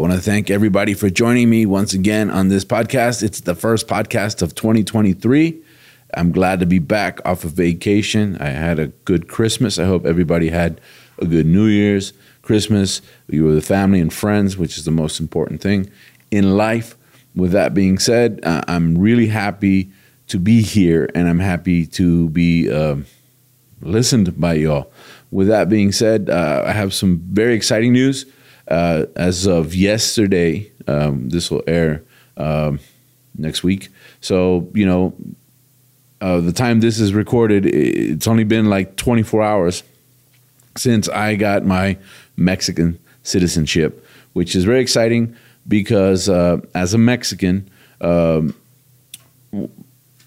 I want to thank everybody for joining me once again on this podcast. It's the first podcast of 2023. I'm glad to be back off of vacation. I had a good Christmas. I hope everybody had a good New Year's, Christmas. You were with the family and friends, which is the most important thing in life. With that being said, uh, I'm really happy to be here and I'm happy to be uh, listened by y'all. With that being said, uh, I have some very exciting news. Uh, as of yesterday, um, this will air um, next week. So, you know, uh, the time this is recorded, it's only been like 24 hours since I got my Mexican citizenship, which is very exciting because uh, as a Mexican, um,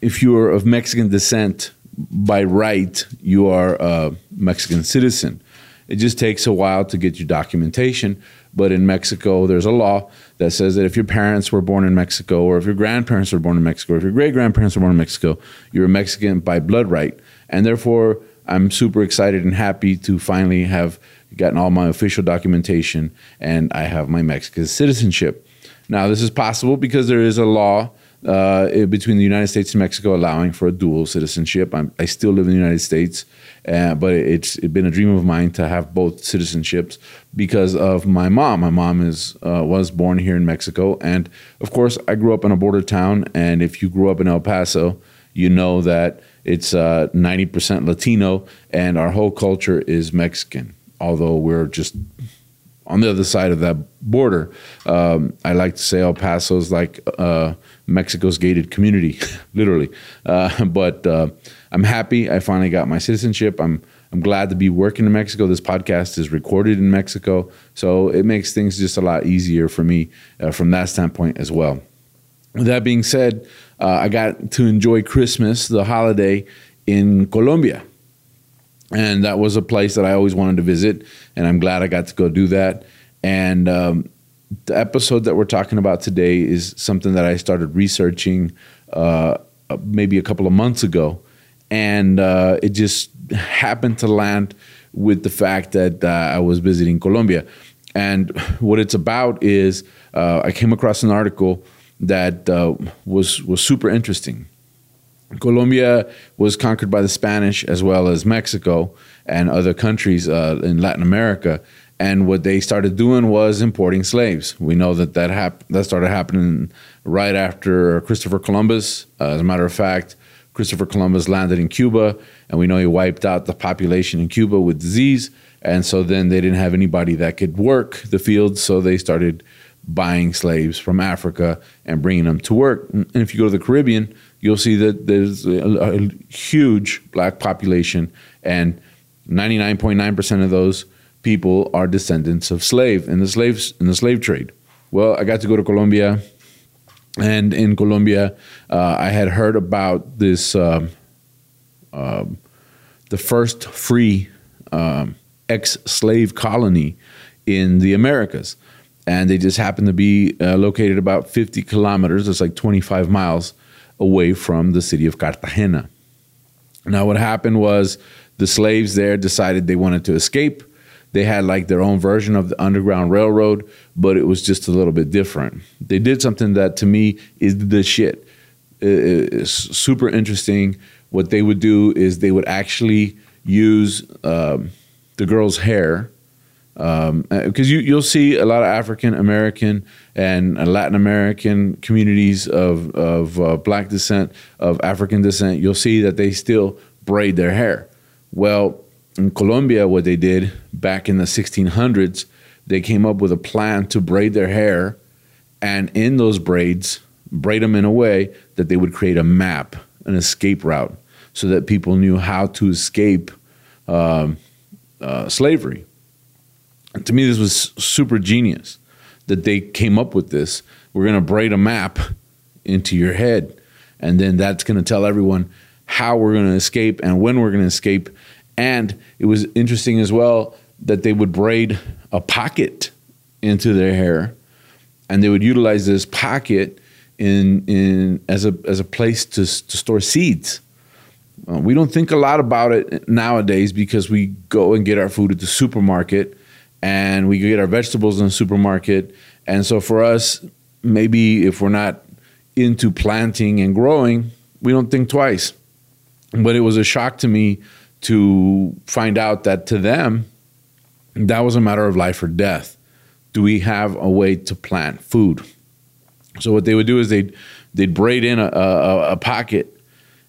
if you are of Mexican descent, by right, you are a Mexican citizen. It just takes a while to get your documentation. But in Mexico, there's a law that says that if your parents were born in Mexico, or if your grandparents were born in Mexico, or if your great grandparents were born in Mexico, you're a Mexican by blood right. And therefore, I'm super excited and happy to finally have gotten all my official documentation and I have my Mexican citizenship. Now, this is possible because there is a law uh, between the United States and Mexico, allowing for a dual citizenship. I'm, i still live in the United States, uh, but it's, it's been a dream of mine to have both citizenships because of my mom. My mom is uh, was born here in Mexico, and of course, I grew up in a border town. And if you grew up in El Paso, you know that it's uh, ninety percent Latino, and our whole culture is Mexican. Although we're just on the other side of that border. Um, I like to say El Paso is like uh, Mexico's gated community, literally. Uh, but uh, I'm happy I finally got my citizenship. I'm I'm glad to be working in Mexico. This podcast is recorded in Mexico, so it makes things just a lot easier for me uh, from that standpoint as well. With that being said, uh, I got to enjoy Christmas, the holiday, in Colombia and that was a place that I always wanted to visit, and I'm glad I got to go do that. And um, the episode that we're talking about today is something that I started researching uh, maybe a couple of months ago, and uh, it just happened to land with the fact that uh, I was visiting Colombia. And what it's about is uh, I came across an article that uh, was was super interesting Colombia was conquered by the Spanish as well as Mexico and other countries uh, in Latin America. And what they started doing was importing slaves. We know that that, hap- that started happening right after Christopher Columbus. Uh, as a matter of fact, Christopher Columbus landed in Cuba, and we know he wiped out the population in Cuba with disease. And so then they didn't have anybody that could work the fields, so they started buying slaves from Africa and bringing them to work. And if you go to the Caribbean, you'll see that there's a, a huge black population, and 99.9% of those people are descendants of slave in the slaves in the slave trade. Well, I got to go to Colombia, and in Colombia, uh, I had heard about this um, um the first free um, ex-slave colony in the Americas, and they just happened to be uh, located about 50 kilometers. It's like 25 miles away from the city of Cartagena. Now, what happened was the slaves there decided they wanted to escape. They had like their own version of the Underground Railroad, but it was just a little bit different. They did something that to me is the shit. It's super interesting. What they would do is they would actually use um, the girl's hair because um, uh, you you'll see a lot of African American and Latin American communities of of uh, black descent, of African descent. You'll see that they still braid their hair. Well, in Colombia, what they did back in the 1600s, they came up with a plan to braid their hair, and in those braids, braid them in a way that they would create a map, an escape route, so that people knew how to escape um, uh, slavery to me, this was super genius that they came up with this. We're going to braid a map into your head and then that's going to tell everyone how we're going to escape and when we're going to escape. And it was interesting as well that they would braid a pocket into their hair, and they would utilize this pocket in in as a as a place to to store seeds. Uh, we don't think a lot about it nowadays because we go and get our food at the supermarket and we get our vegetables in the supermarket. And so for us, maybe if we're not into planting and growing, we don't think twice. But it was a shock to me to find out that to them, that was a matter of life or death. Do we have a way to plant food? So what they would do is they'd they'd braid in a, a, a pocket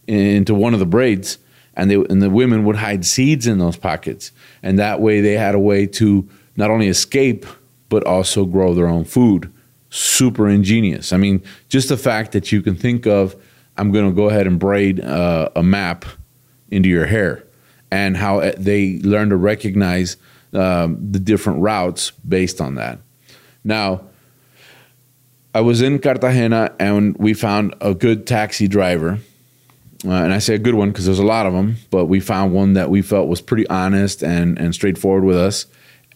into one of the braids, and they and the women would hide seeds in those pockets, and that way they had a way to not only escape but also grow their own food. Super ingenious. I mean, just the fact that you can think of, I'm going to go ahead and braid uh, a map into your hair, and how uh, they learn to recognize um, the different routes based on that. Now, I was in Cartagena and we found a good taxi driver uh, and I say a good one because there's a lot of them, but we found one that we felt was pretty honest and, and straightforward with us.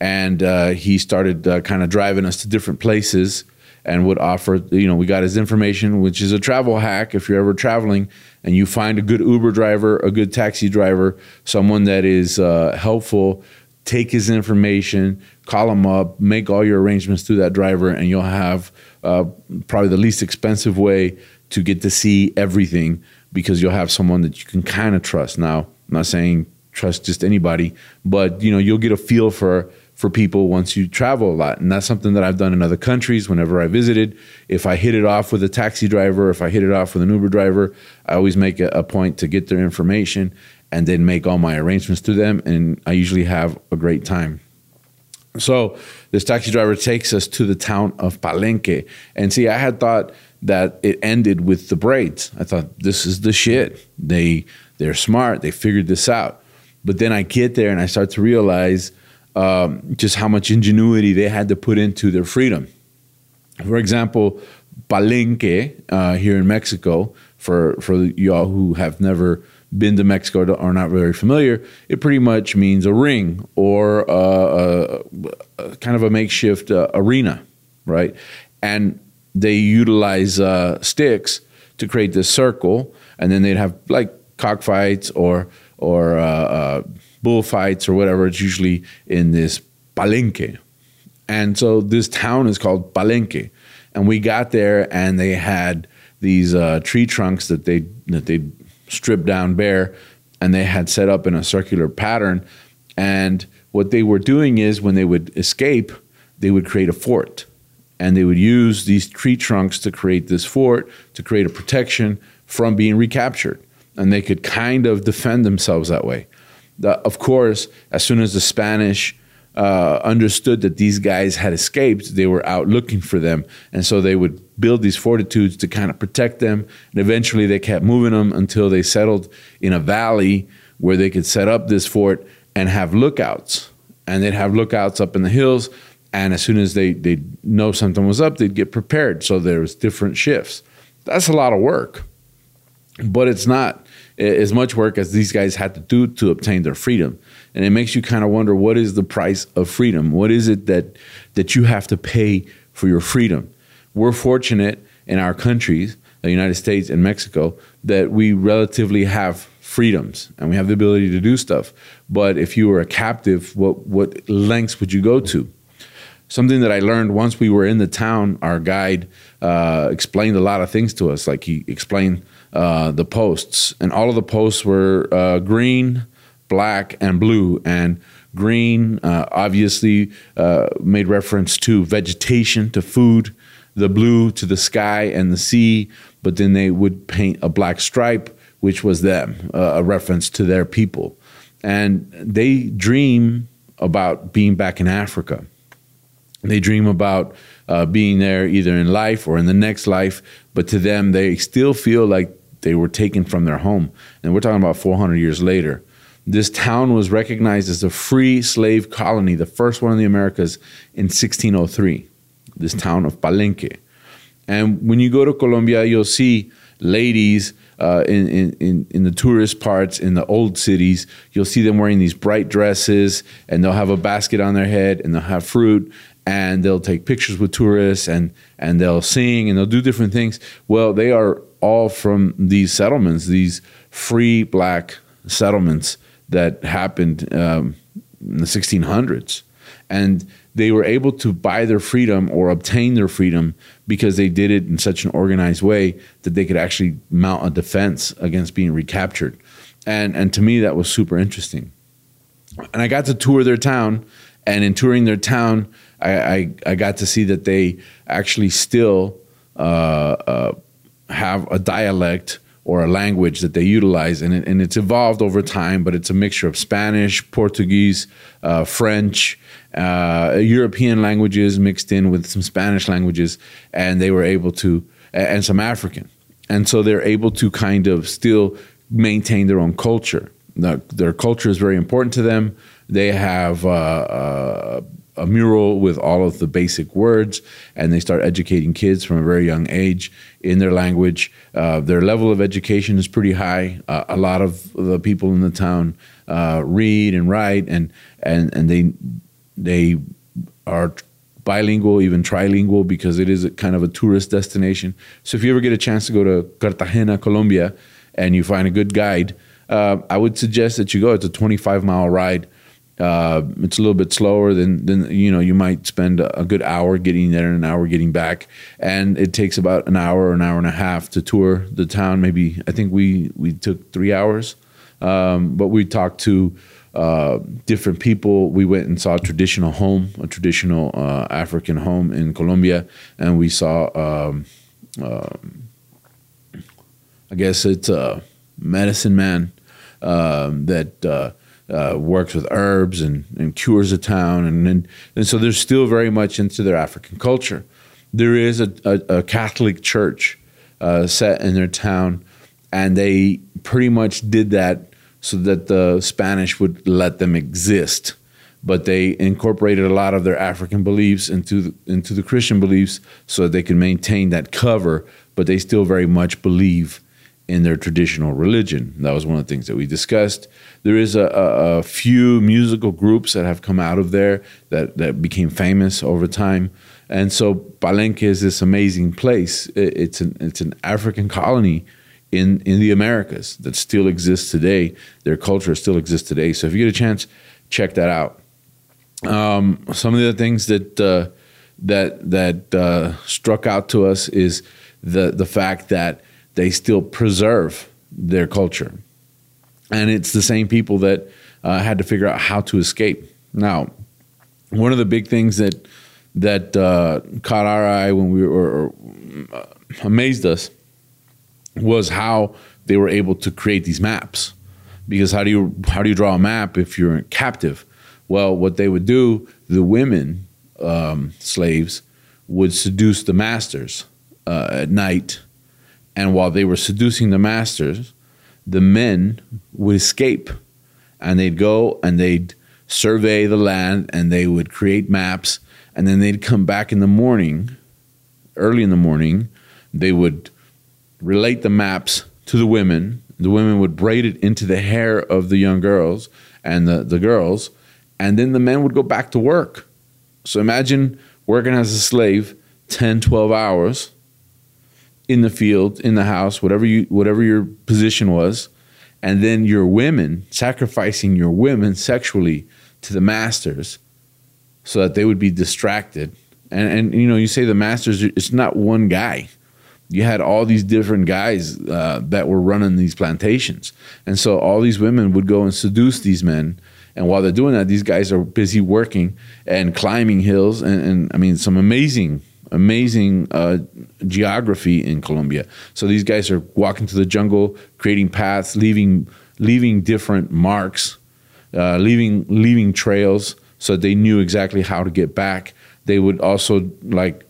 And uh, he started uh, kind of driving us to different places and would offer, you know, we got his information, which is a travel hack. If you're ever traveling and you find a good Uber driver, a good taxi driver, someone that is uh, helpful, take his information, call him up, make all your arrangements through that driver, and you'll have uh, probably the least expensive way to get to see everything because you'll have someone that you can kind of trust. Now, I'm not saying trust just anybody, but you know, you'll get a feel for for people once you travel a lot. And that's something that I've done in other countries whenever I visited. If I hit it off with a taxi driver, if I hit it off with an Uber driver, I always make a, a point to get their information and then make all my arrangements to them. And I usually have a great time. So this taxi driver takes us to the town of Palenque. And see, I had thought that it ended with the braids. I thought this is the shit. They they're smart. They figured this out. But then I get there and I start to realize um, just how much ingenuity they had to put into their freedom. For example, Palenque uh, here in Mexico, for for y'all who have never been to Mexico or are not very familiar, it pretty much means a ring or a, a, a kind of a makeshift uh, arena, right? And they utilize uh, sticks to create this circle, and then they'd have like cockfights or or uh, uh, bullfights or whatever. It's usually in this palenque, and so this town is called Palenque. And we got there, and they had these uh, tree trunks that they that they stripped down bare, and they had set up in a circular pattern. And what they were doing is, when they would escape, they would create a fort and they would use these tree trunks to create this fort to create a protection from being recaptured and they could kind of defend themselves that way the, of course as soon as the spanish uh, understood that these guys had escaped they were out looking for them. And so they would build these fortitudes to kind of protect them. And eventually they kept moving them until they settled in a valley where they could set up this fort and have lookouts. And they'd have lookouts up in the hills. And as soon as they they know something was up, they'd get prepared. So there was different shifts. That's a lot of work, but it's not as much work as these guys had to do to obtain their freedom. And it makes you kind of wonder what is the price of freedom? What is it that that you have to pay for your freedom? We're fortunate in our countries, the United States and Mexico, that we relatively have freedoms and we have the ability to do stuff. But if you were a captive, what what lengths would you go to? something that I learned once we were in the town. Our guide uh, explained a lot of things to us. Like he explained uh, the posts, and all of the posts were uh, green, black, and blue. And green uh, obviously uh, made reference to vegetation, to food. The blue to the sky and the sea, but then they would paint a black stripe, which was them, a reference to their people. And they dream about being back in Africa they dream about uh, being there either in life or in the next life, but to them, they still feel like they were taken from their home. And we're talking about 400 years later. This town was recognized as a free slave colony, the first one in the Americas in 1603, this town of Palenque. And when you go to Colombia, you'll see ladies uh, in, in, in, in the tourist parts in the old cities, you'll see them wearing these bright dresses and they'll have a basket on their head and they'll have fruit and they'll take pictures with tourists and, and they'll sing and they'll do different things. Well, they are all from these settlements, these free black settlements that happened um, in the 1600s. And they were able to buy their freedom or obtain their freedom because they did it in such an organized way that they could actually mount a defense against being recaptured. And, and to me, that was super interesting. And I got to tour their town. And in touring their town, I, I, I got to see that they actually still uh, uh, have a dialect or a language that they utilize, and, it, and it's evolved over time. But it's a mixture of Spanish, Portuguese, uh, French, uh, European languages mixed in with some Spanish languages, and they were able to, and some African, and so they're able to kind of still maintain their own culture. The, their culture is very important to them. They have uh, uh a mural with all of the basic words, and they start educating kids from a very young age in their language. Uh, their level of education is pretty high. Uh, a lot of the people in the town uh, read and write, and and and they they are bilingual, even trilingual, because it is a kind of a tourist destination. So if you ever get a chance to go to Cartagena, Colombia, and you find a good guide, uh, I would suggest that you go. It's a 25 mile ride uh, it's a little bit slower than, than you know you might spend a, good hour getting there and an hour getting back. And it takes about an hour or an hour and a half to tour the town. Maybe i think we we took three hours. Um, but we talked to uh, different people. We went and saw a traditional home a traditional uh, african home in colombia. And we saw um, uh, i guess it's a medicine man um, that uh, works with herbs and, and cures the town. And, and, and, so they're still very much into their African culture. There is a, a, a Catholic church uh, set in their town, and they pretty much did that so that the Spanish would let them exist. But they incorporated a lot of their African beliefs into the, into the Christian beliefs so that they can maintain that cover, but they still very much believe in their traditional religion. That was one of the things that we discussed. There is a, a, a, few musical groups that have come out of there that, that became famous over time. And so Palenque is this amazing place. It's an, it's an African colony in, in the Americas that still exists today. Their culture still exists today. So if you get a chance, check that out. Um, some of the things that uh, that that uh, struck out to us is the the fact that they still preserve their culture. And it's the same people that uh, had to figure out how to escape. Now, one of the big things that that uh, caught our eye when we were or, uh, amazed us was how they were able to create these maps. Because how do you how do you draw a map if you're captive? Well, what they would do, the women um, slaves would seduce the masters uh, at night and while they were seducing the masters, the men would escape and they'd go and they'd survey the land and they would create maps and then they'd come back in the morning, early in the morning, they would relate the maps to the women. The women would braid it into the hair of the young girls and the, the girls, and then the men would go back to work. So imagine working as a slave 10, 12 hours in the field, in the house, whatever you whatever your position was, and then your women sacrificing your women sexually to the masters so that they would be distracted. And and you know, you say the masters it's not one guy. You had all these different guys uh, that were running these plantations. And so all these women would go and seduce these men. And while they're doing that, these guys are busy working and climbing hills and, and I mean some amazing amazing uh, geography in Colombia. So these guys are walking to the jungle, creating paths, leaving leaving different marks, uh, leaving leaving trails, so they knew exactly how to get back. They would also like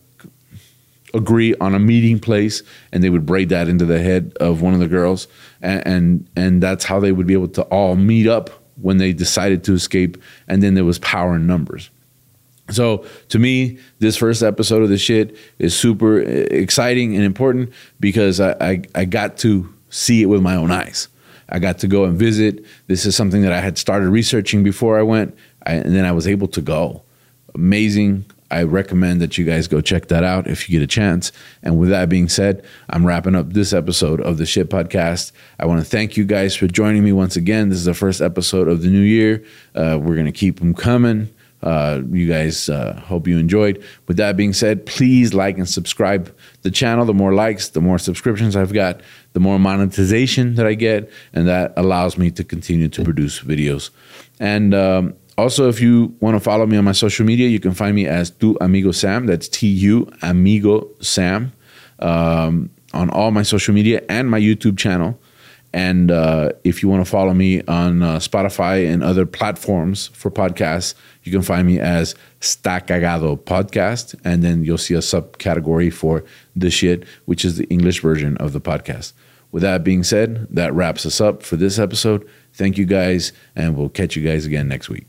agree on a meeting place, and they would braid that into the head of one of the girls, and and, and that's how they would be able to all meet up when they decided to escape. And then there was power in numbers. So to me, this first episode of the shit is super exciting and important because I, I, I got to see it with my own eyes. I got to go and visit. This is something that I had started researching before I went, I, and then I was able to go. Amazing. I recommend that you guys go check that out if you get a chance. And with that being said, I'm wrapping up this episode of the Shit Podcast. I want to thank you guys for joining me once again. This is the first episode of the new year. Uh, we're going to keep them coming. Uh, you guys uh, hope you enjoyed. With that being said, please like and subscribe the channel. The more likes, the more subscriptions I've got, the more monetization that I get, and that allows me to continue to produce videos. And um, also, if you want to follow me on my social media, you can find me as Tu Amigo Sam. That's T U Amigo Sam um, on all my social media and my YouTube channel. And uh, if you want to follow me on uh, Spotify and other platforms for podcasts, you can find me as Sta Cagado Podcast. And then you'll see a subcategory for the shit, which is the English version of the podcast. With that being said, that wraps us up for this episode. Thank you guys, and we'll catch you guys again next week.